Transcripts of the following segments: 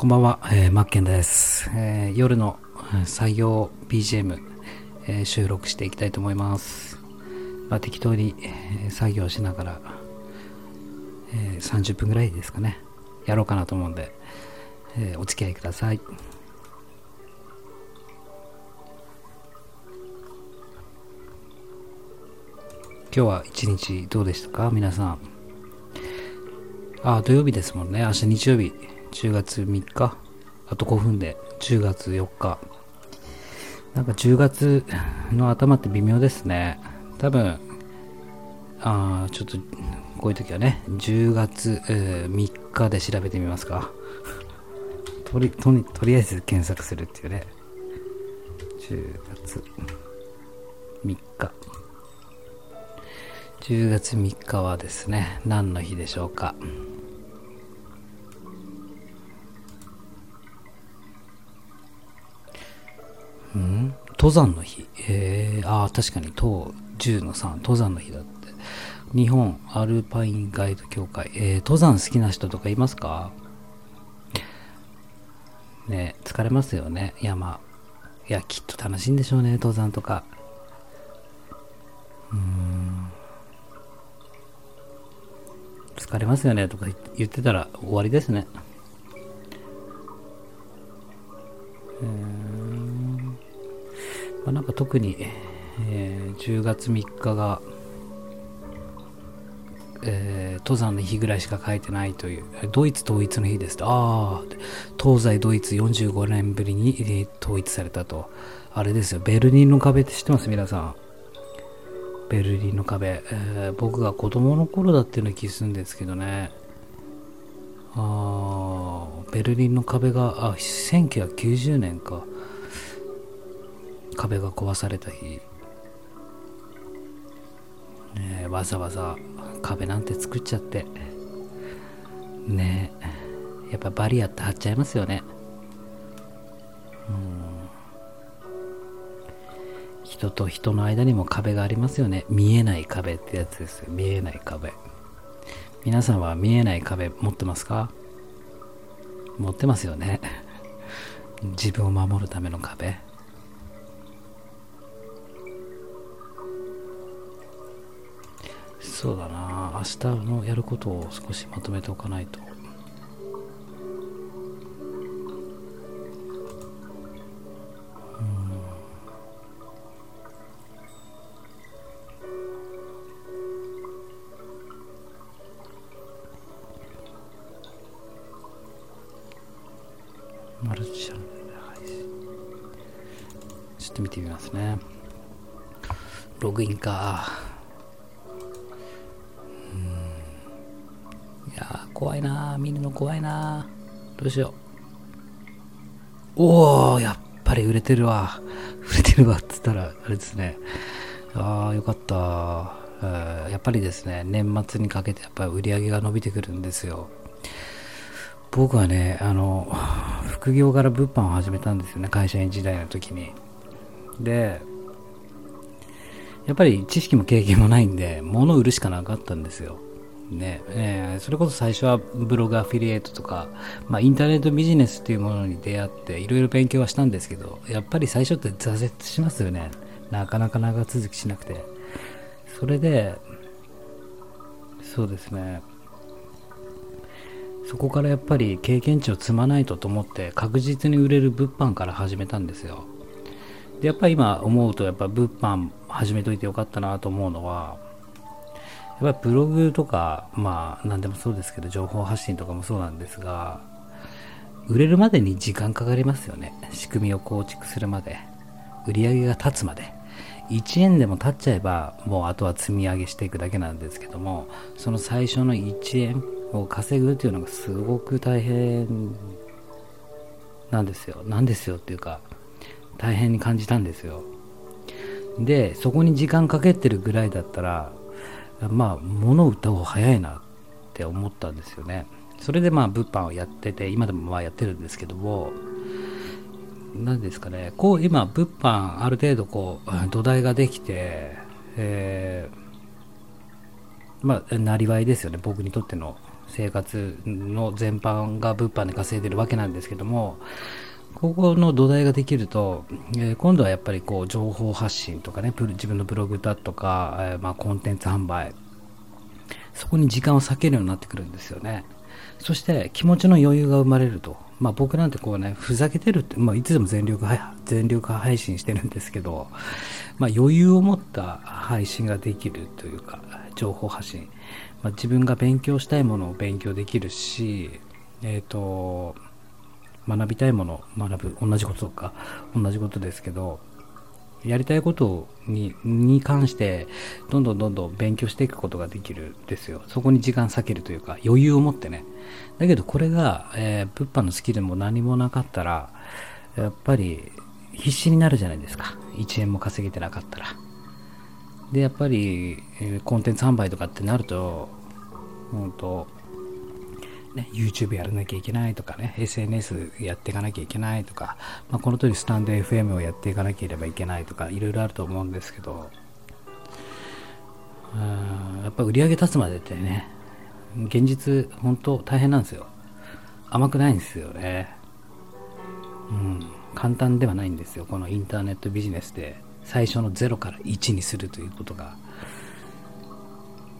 こんばんは、えー、マッケンです、えー夜の作業 BGM、えー収録していきたいと思います。まあ、適当に、えー作業しながら、えー30分ぐらいですかね、やろうかなと思うんで、えーお付き合いください。今日は一日どうでしたか？皆さん。あ、土曜日ですもんね。明日日曜日、10月3日？あと5分で10月4日。なんか10月の頭って微妙ですね。多分、あちょっと、こういう時はね、10月、えー3日で調べてみますか。とり、とに、とりあえず検索するっていうね。10月3日。10月3日はですね、何の日でしょうか。うん登山の日。えー、ああ、確かに、登10の3、登山の日だって。日本アルパインガイド協会。えー、登山好きな人とかいますか？ね疲れますよね、山。いや、きっと楽しいんでしょうね、登山とかうん。疲れますよねとか言ってたら終わりですね。うんまあ、なんか特に、えー10月3日が、えー登山の日ぐらいしか書いてないという、ドイツ統一の日ですと。ああ、東西ドイツ45年ぶりに統一されたと。あれですよ、ベルリンの壁って知ってます？皆さん。ベルリンの壁、えー僕が子供の頃だっていうような気するんですけどねあーベルリンの壁があ1990年か壁が壊された日、ね、わざわざ壁なんて作っちゃってねえやっぱバリアって貼っちゃいますよねうん人と人の間にも壁がありますよね。見えない壁ってやつですよ。見えない壁。皆さんは見えない壁持ってますか？持ってますよね。自分を守るための壁。そうだな。明日のやることを少しまとめておかないと。マルチチャンネル配信。ちょっと見てみますね。ログインか。怖いな見るの怖いな。どうしよう。おおやっぱり売れてるわ。売れてるわっつったらあれですね。ああよかった。やっぱりですね年末にかけてやっぱり売り上げが伸びてくるんですよ。僕はね、あの、副業から物販を始めたんですよね、会社員時代の時に。で、やっぱり知識も経験もないんで、物売るしかなかったんですよ。ね、えーそれこそ最初はブログアフィリエイトとか、まあ、インターネットビジネスっていうものに出会って、いろいろ勉強はしたんですけど、やっぱり最初って挫折しますよね。なかなか長続きしなくて。それで、そうですね。そこからやっぱり経験値を積まないとと思って確実に売れる物販から始めたんですよ。で、やっぱり今思うとやっぱ物販始めといてよかったなと思うのは、やっぱりブログとか、まあ何でもそうですけど情報発信とかもそうなんですが、売れるまでに時間かかりますよね。仕組みを構築するまで。売り上げが立つまで。1円でも立っちゃえば、もうあとは積み上げしていくだけなんですけども、その最初の1円を稼ぐっていうのがすごく大変なんですよ。なんですよっていうか、大変に感じたんですよ。で、そこに時間かけてるぐらいだったら、まあ、物を売った方が早いなって思ったんですよね。それでまあ、物販をやってて、今でもまあやってるんですけども、何ですかね、こう今、物販ある程度こう、土台ができて、えーまあ、なりわいですよね、僕にとっての生活の全般が物販で稼いでるわけなんですけども。ここの土台ができると、えー、今度はやっぱりこう情報発信とかね自分のブログだとか、えー、まあ、コンテンツ販売そこに時間を割けるようになってくるんですよねそして気持ちの余裕が生まれるとまあ僕なんてこうね、ふざけてるって、まあいつでも全力全力配信してるんですけど、まあ余裕を持った配信ができるというか、情報発信。まあ、自分が勉強したいものを勉強できるし、えっ、ー、と、学びたいもの学ぶ。同じことか、同じことですけど、やりたいことにに関してどんどんどんどん勉強していくことができるんですよ。そこに時間割けるというか余裕を持ってね。だけどこれが、えー、物販のスキルも何もなかったらやっぱり必死になるじゃないですか。1円も稼げてなかったら。で、やっぱり、えー、コンテンツ販売とかってなると、本当ね、YouTube やらなきゃいけないとかね、SNS やっていかなきゃいけないとか、まあ、この通りスタンド FM をやっていかなければいけないとか、いろいろあると思うんですけど、うんやっぱ売り上げ立つまでってね、現実、本当大変なんですよ。甘くないんですよね。うん、簡単ではないんですよ。このインターネットビジネスで最初の0から1にするということが。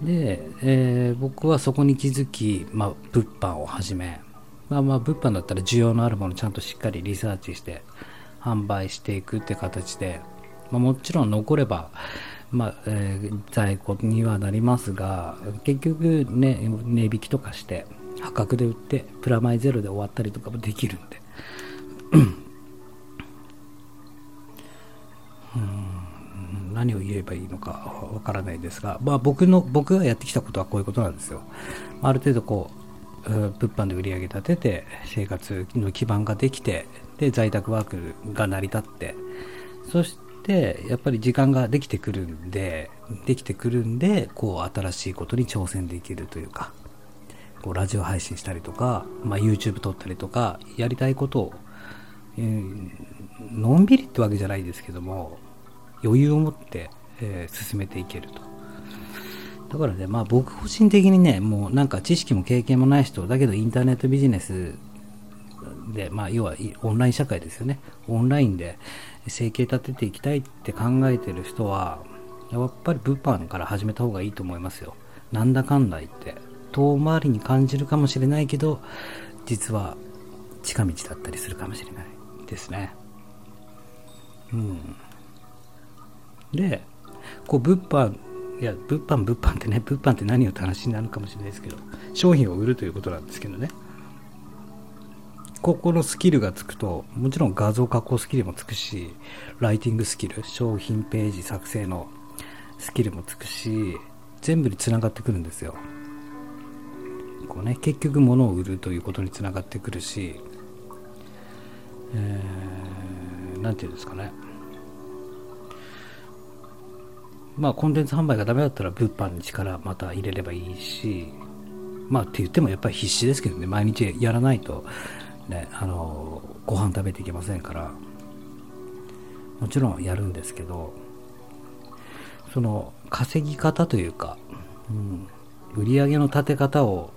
で、えー、僕はそこに気づき、まあ、物販を始め、まあまあ、物販だったら需要のあるものをちゃんとしっかりリサーチして販売していくって形で、まあ、もちろん残れば、まあえー、在庫にはなりますが結局ね値引きとかして破格で売ってプラマイゼロで終わったりとかもできるんで。何を言えばいいのかわからないですが、まあ、僕の僕がやってきたことはこういうことなんですよ。ある程度こう物販で売り上げ立てて生活の基盤ができてで在宅ワークが成り立ってそしてやっぱり時間ができてくるんでできてくるんでこう新しいことに挑戦できるというかこうラジオ配信したりとか、まあ、YouTube 撮ったりとかやりたいことを、えー、のんびりってわけじゃないですけども余裕を持って、えー、進めていけると。だからね、まあ僕個人的にね、もうなんか知識も経験もない人、だけどインターネットビジネスで、まあ要はオンライン社会ですよね。オンラインで生計立てていきたいって考えてる人は、やっぱり物販から始めた方がいいと思いますよ。なんだかんだ言って。遠回りに感じるかもしれないけど、実は近道だったりするかもしれないですね。うん。で、こう物販、いや、物販、物販ってね、物販って何をって話になるかもしれないですけど、商品を売るということなんですけどね。ここのスキルがつくと、もちろん画像加工スキルもつくし、ライティングスキル、商品ページ作成のスキルもつくし、全部につながってくるんですよ。こうね、結局物を売るということにつながってくるし、えー、ていうんですかね。まあコンテンツ販売がダメだったら物販に力また入れればいいし、まあって言ってもやっぱり必死ですけどね、毎日やらないと、ね、あの、ご飯食べていけませんから、もちろんやるんですけど、その稼ぎ方というか、うん、売り上げの立て方を、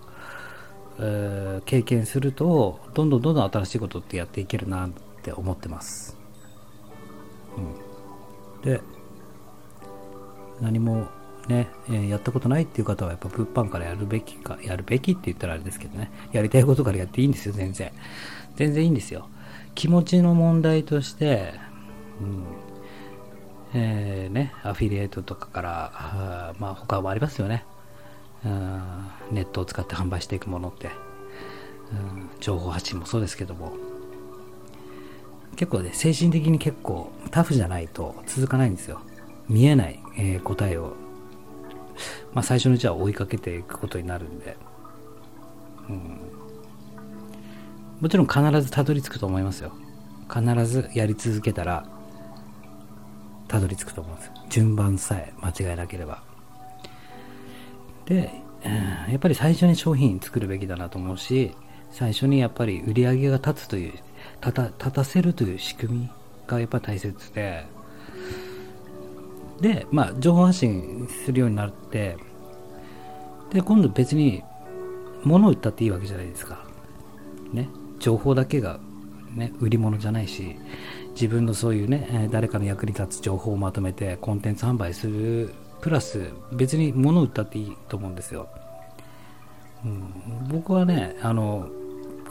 えー、経験すると、どんどんどんどん新しいことってやっていけるなって思ってます。うん、で、何もね、え、やったことないっていう方はやっぱ物販からやるべきか、やるべきって言ったらあれですけどね、やりたいことからやっていいんですよ、全然。全然いいんですよ。気持ちの問題として、うんえー、ね、アフィリエイトとかから、まあ他もありますよね。ネットを使って販売していくものって、情報発信もそうですけども、結構ね、精神的に結構タフじゃないと続かないんですよ。見えない、えー、答えを、まあ、最初のうちは追いかけていくことになるんで、うん、もちろん必ずたどり着くと思いますよ。必ずやり続けたらたどり着くと思うんです順番さえ間違えなければ。で、うん、やっぱり最初に商品作るべきだなと思うし最初にやっぱり売り上げが立つという立た立たせるという仕組みがやっぱり大切でで、まあ、情報発信するようになって、で、今度別に、物を売ったっていいわけじゃないですか。ね。情報だけが、ね、売り物じゃないし、自分のそういうね、誰かの役に立つ情報をまとめてコンテンツ販売する、プラス別に物を売ったっていいと思うんですよ。うん、僕はね、あの、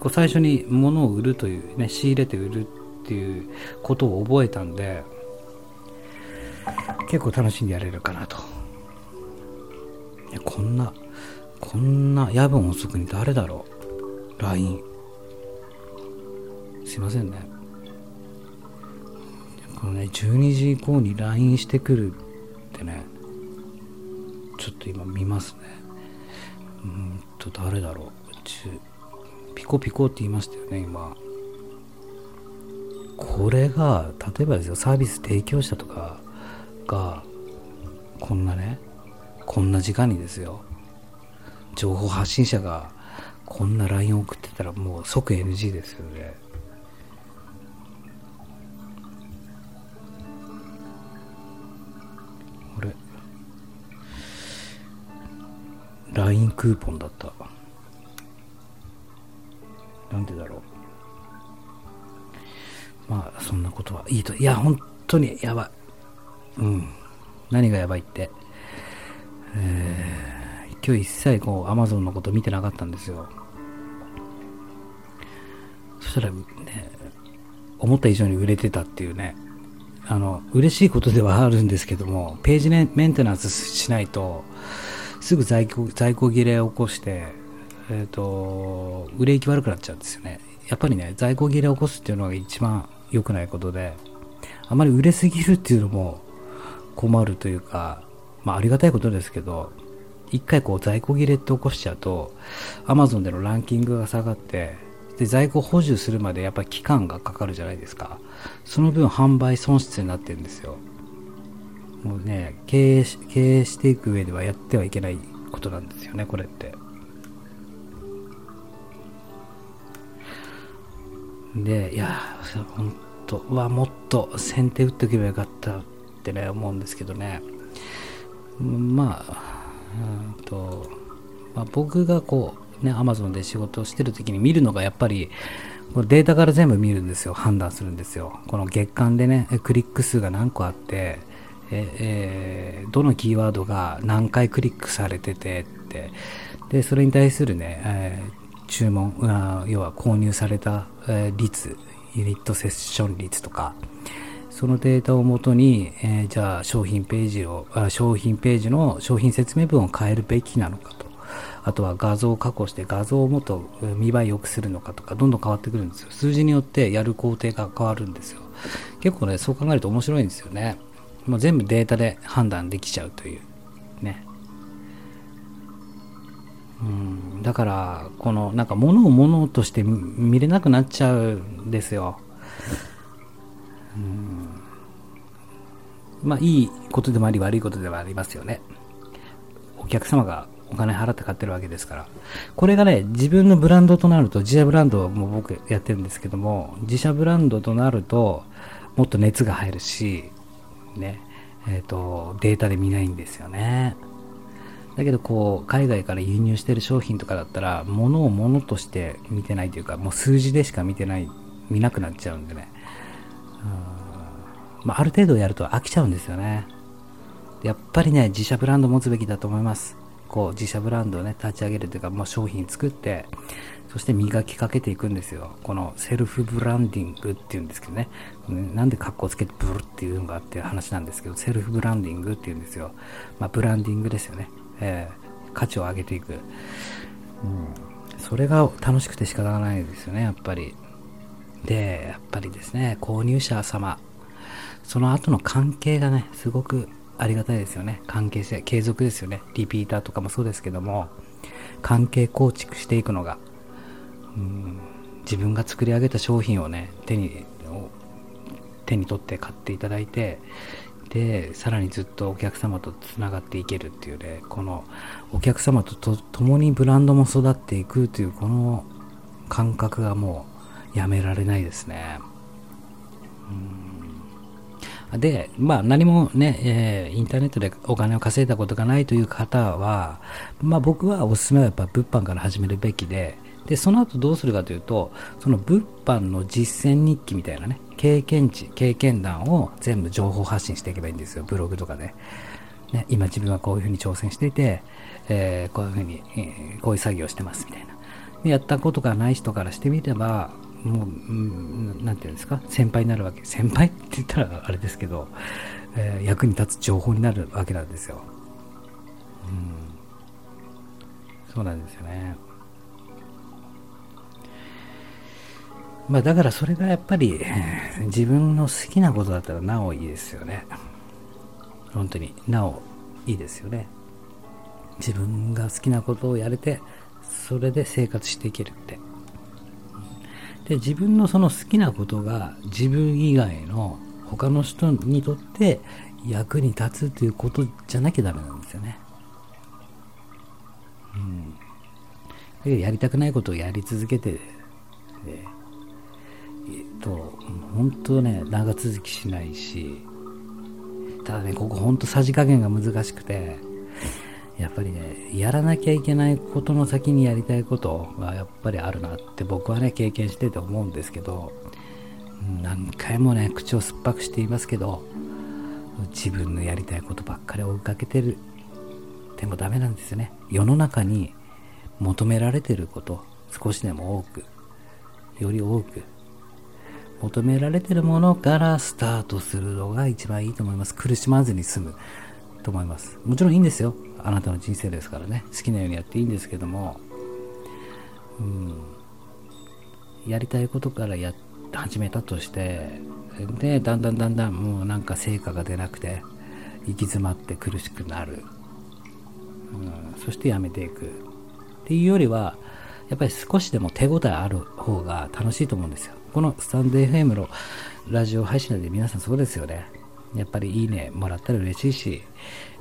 こう最初に物を売るという、ね、仕入れて売るっていうことを覚えたんで、結構楽しんでやれるかなと。こんな、こんな夜分遅くに誰だろう ?LINE。すいませんね。このね、12時以降に LINE してくるってね、ちょっと今見ますね。うんと、誰だろう？ピコピコって言いましたよね、今。これが、例えばですよ、サービス提供者とかが、こんなね、こんな時間にですよ、情報発信者がこんな LINE 送ってたらもう即 NG ですよね。これ、LINE クーポンだった。なんでだろう。まあ、そんなことはいいと。いや、本当にやばい。うん。何がやばいって。えー、今日一切こう、アマゾンのこと見てなかったんですよ。そしたらね、思った以上に売れてたっていうね。あの、嬉しいことではあるんですけども、ページメンテナンスしないと、すぐ在庫在庫切れを起こして、えっ、ー、と、売れ行き悪くなっちゃうんですよね。やっぱりね、在庫切れを起こすっていうのが一番良くないことで、あまり売れすぎるっていうのも困るというか、まあありがたいことですけど、一回こう在庫切れって起こしちゃうと、Amazon でのランキングが下がって、で、在庫補充するまでやっぱり期間がかかるじゃないですか。その分販売損失になってるんですよ。もうね、経営し経営していく上ではやってはいけないことなんですよね、これって。で、いや、本当はもっと先手打っておけばよかったってね、思うんですけどね。まあ、うんと、まあ、僕がこう、ね、アマゾンで仕事をしてる時に見るのがやっぱり、データから全部見るんですよ。判断するんですよ。この月間でね、クリック数が何個あって、ええー、どのキーワードが何回クリックされててって、で、それに対するね、えー注文、要は購入されたえ、率、ユニットセッション率とか、そのデータをもとに、えー、じゃあ商品ページをあ、商品ページの商品説明文を変えるべきなのかと。あとは画像を加工して画像をもっと見栄え良くするのかとか、どんどん変わってくるんですよ。数字によってやる工程が変わるんですよ。結構ね、そう考えると面白いんですよね。もう全部データで判断できちゃうという。ね。うん、だからこのなんか物を物として見れなくなっちゃうんですよ、うん、まあいいことでもあり悪いことではありますよね。お客様がお金払って買ってるわけですから。これがね自分のブランドとなると自社ブランドも僕やってるんですけども自社ブランドとなるともっと熱が入るしねえっ、ー、とデータで見ないんですよね。だけどこう海外から輸入してる商品とかだったら物を物として見てないというかもう数字でしか見てない見なくなっちゃうんでね。うん。まあ、ある程度やると飽きちゃうんですよね。やっぱりね自社ブランド持つべきだと思います。こう自社ブランドをね立ち上げるというかもう商品作ってそして磨きかけていくんですよ。このセルフブランディングっていうんですけどね。なんで格好つけてブルっていうのがあっていう話なんですけどセルフブランディングっていうんですよ。まあブランディングですよね。えー、価値を上げていく、うん、それが楽しくて仕方がないですよねやっぱり。でやっぱりですね購入者様。その後の関係がねすごくありがたいですよね。関係性継続ですよね。リピーターとかもそうですけども関係構築していくのが、うん、自分が作り上げた商品をね手に手に取って買っていただいてでさらにずっとお客様とつながっていけるっていうねこのお客様とと共にブランドも育っていくというこの感覚がもうやめられないですね。うん。で、まあ何もね、えー、インターネットでお金を稼いだことがないという方は、まあ僕はおすすめはやっぱ物販から始めるべきで、で、その後どうするかというと、その物販の実践日記みたいなね、経験値、経験談を全部情報発信していけばいいんですよ、ブログとかで。ね、今自分はこういうふうに挑戦していて、えー、こういうふうに、えー、こういう作業してますみたいな。やったことがない人からしてみれば、もう、うん、なんていうんですか、先輩になるわけ。先輩？って言ったらあれですけど、えー、役に立つ情報になるわけなんですよ。うん。そうなんですよね。まあだからそれがやっぱり自分の好きなことだったらなおいいですよね。本当になおいいですよね。自分が好きなことをやれて、それで生活していけるって。で、自分のその好きなことが自分以外の他の人にとって役に立つということじゃなきゃダメなんですよね。うん。でやりたくないことをやり続けて、えっと、本当ね、長続きしないし、ただね、ここ本当さじ加減が難しくて、やっぱりね、やらなきゃいけないことの先にやりたいことがやっぱりあるなって僕はね、経験してて思うんですけど、何回もね、口を酸っぱくしていますけど、自分のやりたいことばっかり追いかけてる。でもダメなんですよね。世の中に求められてること、少しでも多く、より多く、求められてるものからスタートするのが一番いいと思います。苦しまずに済むと思います。もちろんいいんですよ。あなたの人生ですからね。好きなようにやっていいんですけども、うん、やりたいことからや始めたとしてでだんだんだんだんもうなんか成果が出なくて行き詰まって苦しくなる、うん、そしてやめていく。っていうよりはやっぱり少しでも手応えある方が楽しいと思うんですよ。このスタンド FM のラジオ配信で皆さんそうですよね。やっぱりいいねもらったら嬉しいし、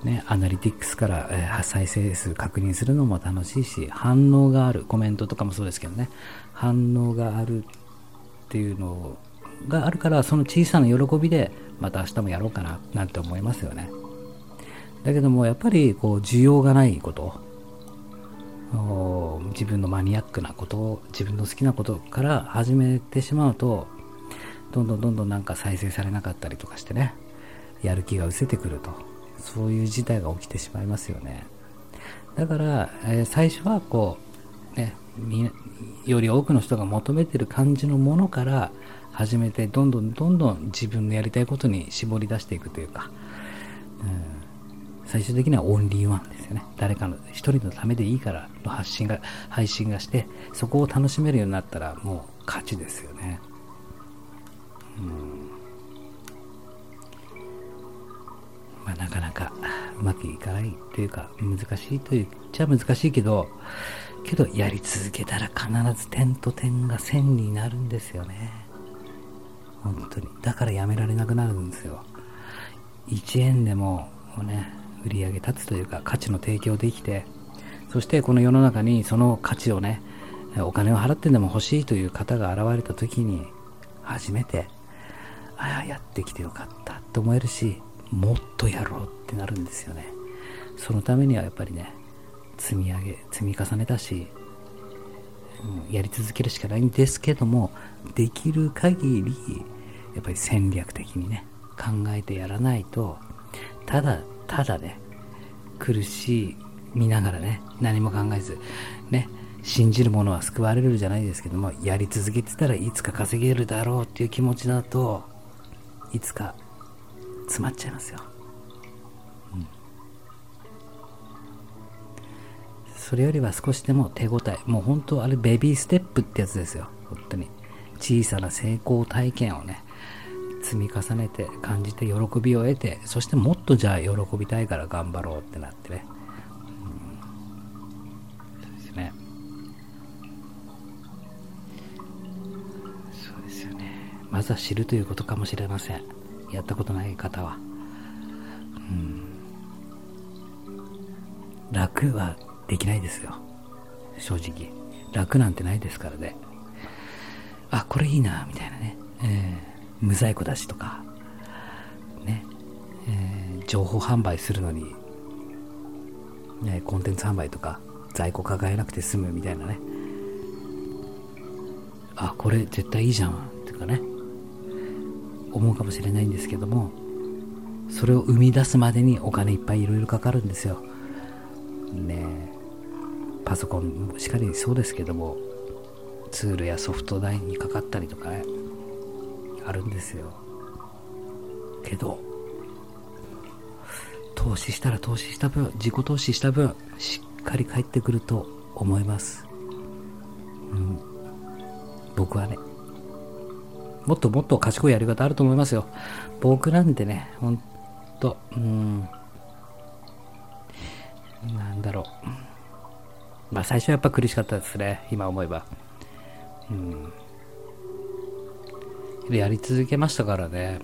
ね、アナリティクスから、えー、再生数確認するのも楽しいし、反応がある、コメントとかもそうですけどね、反応があるっていうのがあるから、その小さな喜びで、また明日もやろうかな、なんて思いますよね。だけども、やっぱり、こう、需要がないこと、自分のマニアックなことを、自分の好きなことから始めてしまうと、どんどんどんどんなんか再生されなかったりとかしてね、やる気が失せてくると。そういう事態が起きてしまいますよね。だから、えー、最初はこう、ね、より多くの人が求めてる感じのものから始めて、どんどんどんどん自分のやりたいことに絞り出していくというか、うん、最終的にはオンリーワンですよね。誰かの一人のためでいいからの発信が、配信がして、そこを楽しめるようになったらもう勝ちですよね。うんまあ、なかなかうまくいかないというか、難しいと言っちゃ難しいけど、けどやり続けたら必ず点と点が線になるんですよね。本当に。だからやめられなくなるんですよ。1円でもね、売り上げ立つというか価値の提供できて、そしてこの世の中にその価値をね、お金を払ってでも欲しいという方が現れた時に、初めて、ああ、やってきてよかったと思えるし、もっとやろうってなるんですよね。そのためにはやっぱりね積み上げ積み重ねたし、うん、やり続けるしかないんですけどもできる限りやっぱり戦略的にね考えてやらないとただただね苦しい見ながらね何も考えずね信じるものは救われるじゃないですけどもやり続けてたらいつか稼げるだろうっていう気持ちだといつか詰まっちゃいますよ、うん、それよりは少しでも手応え。もう本当あれベビーステップってやつですよ。本当に。小さな成功体験をね積み重ねて感じて喜びを得てそしてもっとじゃあ喜びたいから頑張ろうってなってね、うん、そうですね。そうですよね。まずは知るということかもしれません。やったことない方は。うん。楽はできないですよ。正直。楽なんてないですからね。あ、これいいな、みたいなね。えー、無在庫だしとか。ねえー、情報販売するのに、ね、コンテンツ販売とか在庫抱えなくて済むみたいなねあこれ絶対いいじゃんっていうかね思うかもしれないんですけどもそれを生み出すまでにお金いっぱいいろいろかかるんですよ。ねパソコンもしかりそうですけどもツールやソフト代にかかったりとかねあるんですよ。けど投資したら投資した分自己投資した分しっかり返ってくると思います。うん。僕はねもっともっと賢いやり方あると思いますよ。僕なんてねほんとうん。なんだろう。まあ最初はやっぱ苦しかったですね今思えば。うん。やり続けましたからね。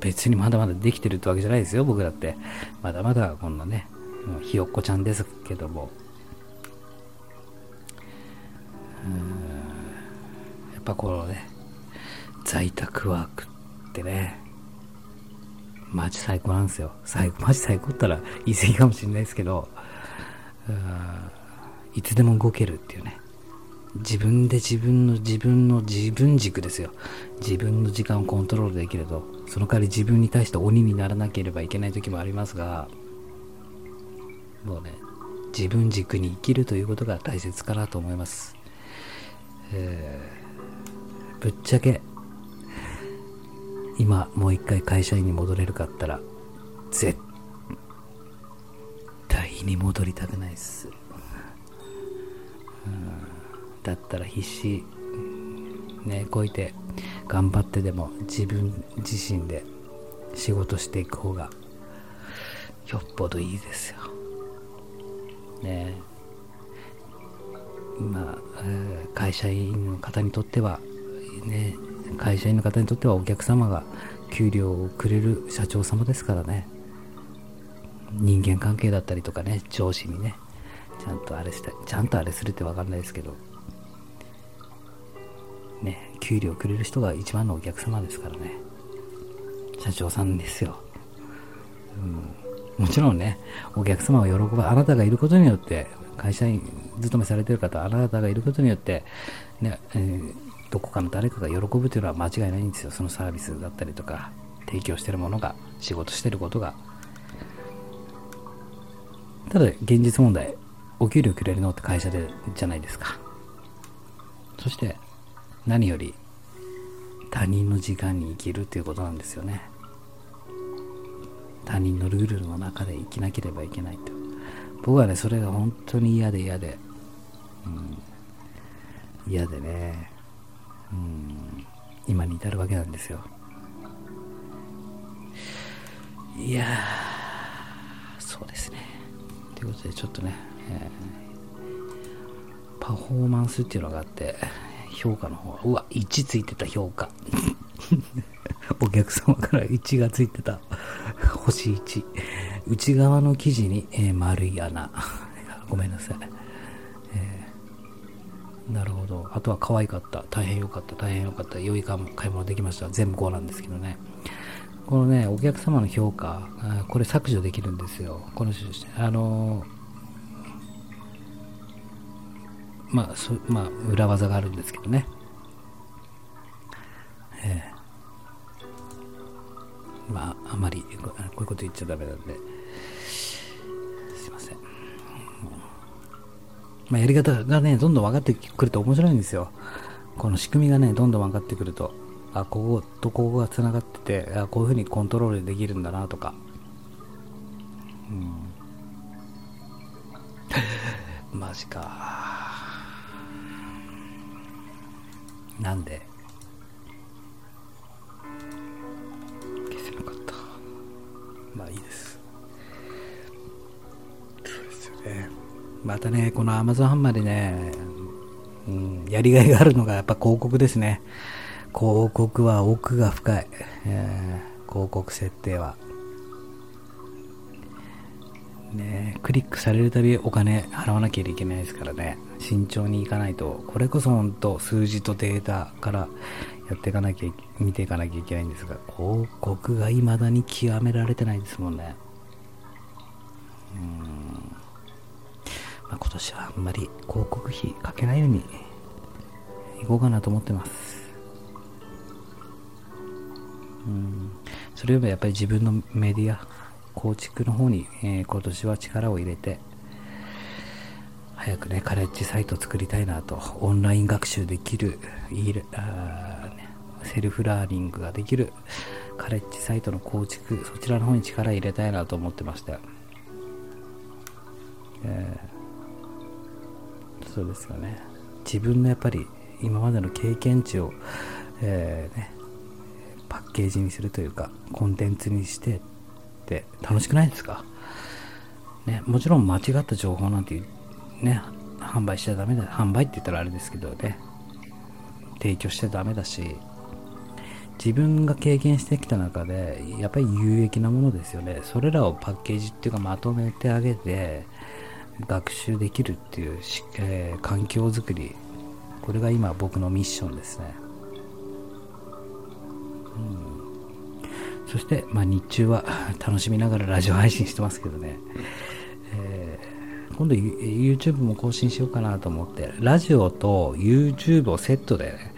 別にまだまだできてるってわけじゃないですよ僕だって。まだまだこんなねひよっこちゃんですけども。うん。やっぱこのね在宅ワークってね。マジ最高なんですよ。最高 マジ最高ったら言い過ぎかもしれないですけど。いつでも動けるっていうね。自分で自分の自分の自分軸ですよ。自分の時間をコントロールできると。その代わり自分に対して鬼にならなければいけない時もありますが。もうね自分軸に生きるということが大切かなと思います、えー、ぶっちゃけ今もう一回会社員に戻れるかったら絶対に戻りたくないっす、だったら必死。ねこいて頑張ってでも自分自身で仕事していく方がよっぽどいいですよ。ね。まあ、えー、会社員の方にとってはね会社員の方にとってはお客様が給料をくれる社長様ですからね。人間関係だったりとかね上司にねちゃんとあれしてちゃんとあれするって分かんないですけど。ね給料くれる人が一番のお客様ですからね。社長さんですよ、うん、もちろんねお客様を喜ばあなたがいることによって会社員勤めされてる方あなたがいることによってね、えーどこかの誰かが喜ぶというのは間違いないんですよ。そのサービスだったりとか提供してるものが仕事してることが。ただ現実問題お給料くれるのって会社でじゃないですか。そして何より他人の時間に生きるっていうことなんですよね。他人のルールの中で生きなければいけないと。僕はねそれが本当に嫌で嫌で、うん、嫌でね。うん。今に至るわけなんですよ。いやそうですね。ということでちょっとね、えー、パフォーマンスっていうのがあって評価の方。はうわ1ついてた評価。お客様から1がついてた。星1内側の生地に、えー、丸い穴。ごめんなさいなるほど。あとは可愛かった。大変良かった。大変良かった。良い買い物できました。全部こうなんですけどね。このね、お客様の評価、これ削除できるんですよ。この、あのまあ、そまあ、裏技があるんですけどね。ええまあ、あまりこういうこと言っちゃダメなんで。まあ、やり方がね、どんどん分かってくると面白いんですよ。この仕組みがね、どんどん分かってくると、あ、こことここが繋がってて、あこういう風にコントロールできるんだなとか。うん。マジか。なんで？消せなかった。まあいいです。またね、この Amazon ハンマーでね、うん、やりがいがあるのがやっぱ広告ですね。広告は奥が深い。えー、広告設定は。ね、クリックされるたびお金払わなきゃいけないですからね。慎重にいかないと。これこそ本当数字とデータからやっていかなきゃ見ていかなきゃいけないんですが広告が未だに極められてないですもんねうんあ、今年はあんまり広告費かけないようにいこうかなと思ってます。うん。それよりもやっぱり自分のメディア構築の方に、えー、今年は力を入れて早くねカレッジサイト作りたいなとオンライン学習できるいるあ、セルフラーニングができるカレッジサイトの構築そちらの方に力入れたいなと思ってましたえー、そうですよね。自分のやっぱり今までの経験値を、えー、ね、パッケージにするというかコンテンツにしてって楽しくないですか、ね、もちろん間違った情報なんてね販売しちゃダメだ販売って言ったらあれですけどね提供しちゃダメだし自分が経験してきた中でやっぱり有益なものですよね。それらをパッケージっていうかまとめてあげて学習できるっていう、えー、環境づくりこれが今僕のミッションですね、うん、そして、まあ、日中は 楽しみながらラジオ配信してますけどね、えー、今度 YouTube も更新しようかなと思ってラジオと YouTube をセットで、ね、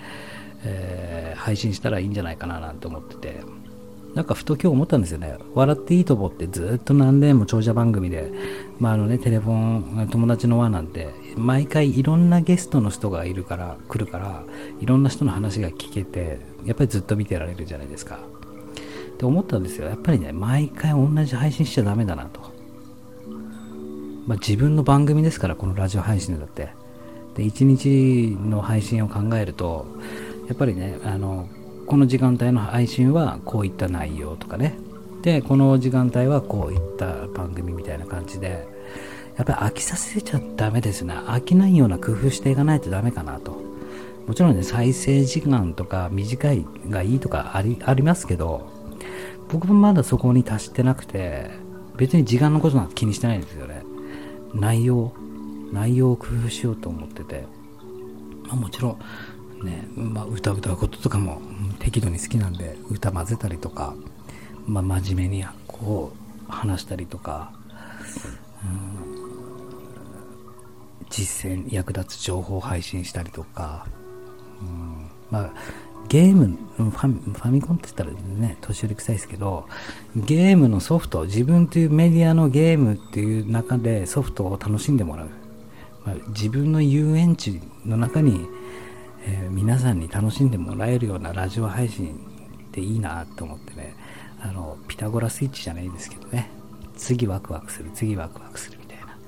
えー、配信したらいいんじゃないかななんて思ってて。なんかふと今日思ったんですよね。笑っていいと思ってずっと何年も長者番組で、まああのね、テレフォン、友達の輪なんて、毎回いろんなゲストの人がいるから、来るから、いろんな人の話が聞けて、やっぱりずっと見てられるじゃないですか。って思ったんですよ。やっぱりね、毎回同じ配信しちゃダメだなと。まあ自分の番組ですから、このラジオ配信だって。で、1日の配信を考えると、やっぱりね、あの、この時間帯の配信はこういった内容とかね。でこの時間帯はこういった番組みたいな感じで。やっぱり飽きさせちゃダメですね。飽きないような工夫していかないとダメかなと。もちろんね再生時間とか短いがいいとかありありますけど僕もまだそこに達してなくて別に時間のことなんて気にしてないんですよね。内容内容を工夫しようと思ってて、まあ、もちろんねまあ、歌歌うこととかも適度に好きなんで歌混ぜたりとか、まあ、真面目にこう話したりとか、うん、実践役立つ情報を配信したりとか、うん、まあゲームファミ、ファミコンって言ったらね、年寄り臭いですけど、ゲームのソフト、自分というメディアのゲームっていう中でソフトを楽しんでもらう。まあ、自分の遊園地の中にえー、皆さんに楽しんでもらえるようなラジオ配信っていいなと思ってねあのピタゴラスイッチじゃないですけどね。次ワクワクする次ワクワクするみたいな、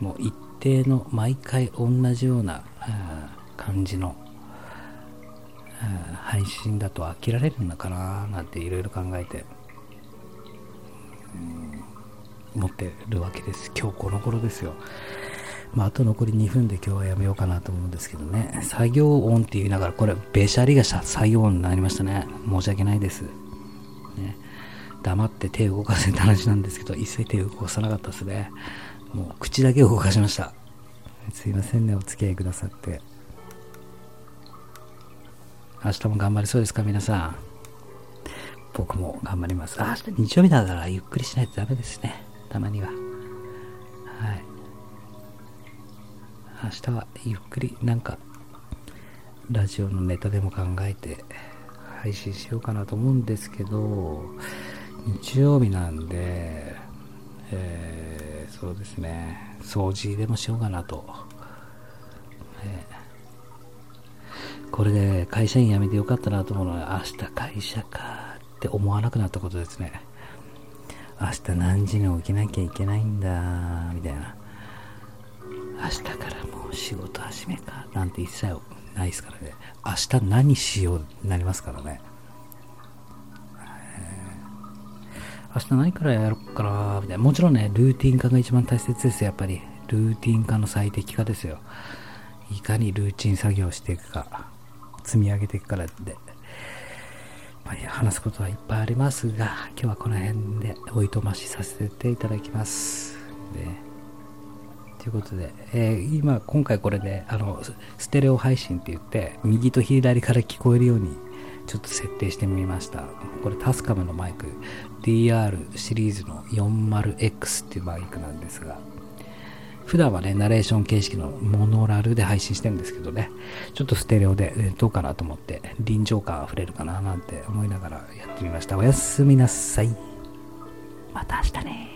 うん、もう一定の毎回同じような感じの配信だと飽きられるのかななんていろいろ考えて、うん、思ってるわけです。今日この頃ですよ。まあ、あと残り2分で今日はやめようかなと思うんですけどね。作業音って言いながら、これ、べしゃりが作業音になりましたね。申し訳ないです。ね、黙って手を動かせって話なんですけど、一切手を動かさなかったですね。もう口だけ動かしました。すいませんね、お付き合いくださって。明日も頑張りそうですか、皆さん。僕も頑張ります。明日日曜日だからゆっくりしないとダメですね。たまには。はい。明日はゆっくりなんかラジオのネタでも考えて配信しようかなと思うんですけど日曜日なんで、えー、そうですね掃除でもしようかなと、え、これで会社員辞めてよかったなと思うのは明日会社かって思わなくなったことですね。明日何時に起きなきゃいけないんだみたいな。明日からもう仕事始めかなんて一切ないですからね。明日何しようになりますからね。明日何からやろうかなみたいな。もちろんねルーティン化が一番大切ですやっぱりルーティン化の最適化ですよ。いかにルーチン作業していくか。積み上げていくからでまあ、話すことはいっぱいありますが今日はこの辺でおいとましさせていただきます。でということで、えー今、今回これで、あの、ステレオ配信って言って、右と左から聞こえるように、ちょっと設定してみました。これタスカムのマイク、DR シリーズの 40X っていうマイクなんですが、普段はね、ナレーション形式のモノラルで配信してるんですけどね、ちょっとステレオでどうかなと思って、臨場感あふれるかななんて思いながらやってみました。おやすみなさい。また明日ね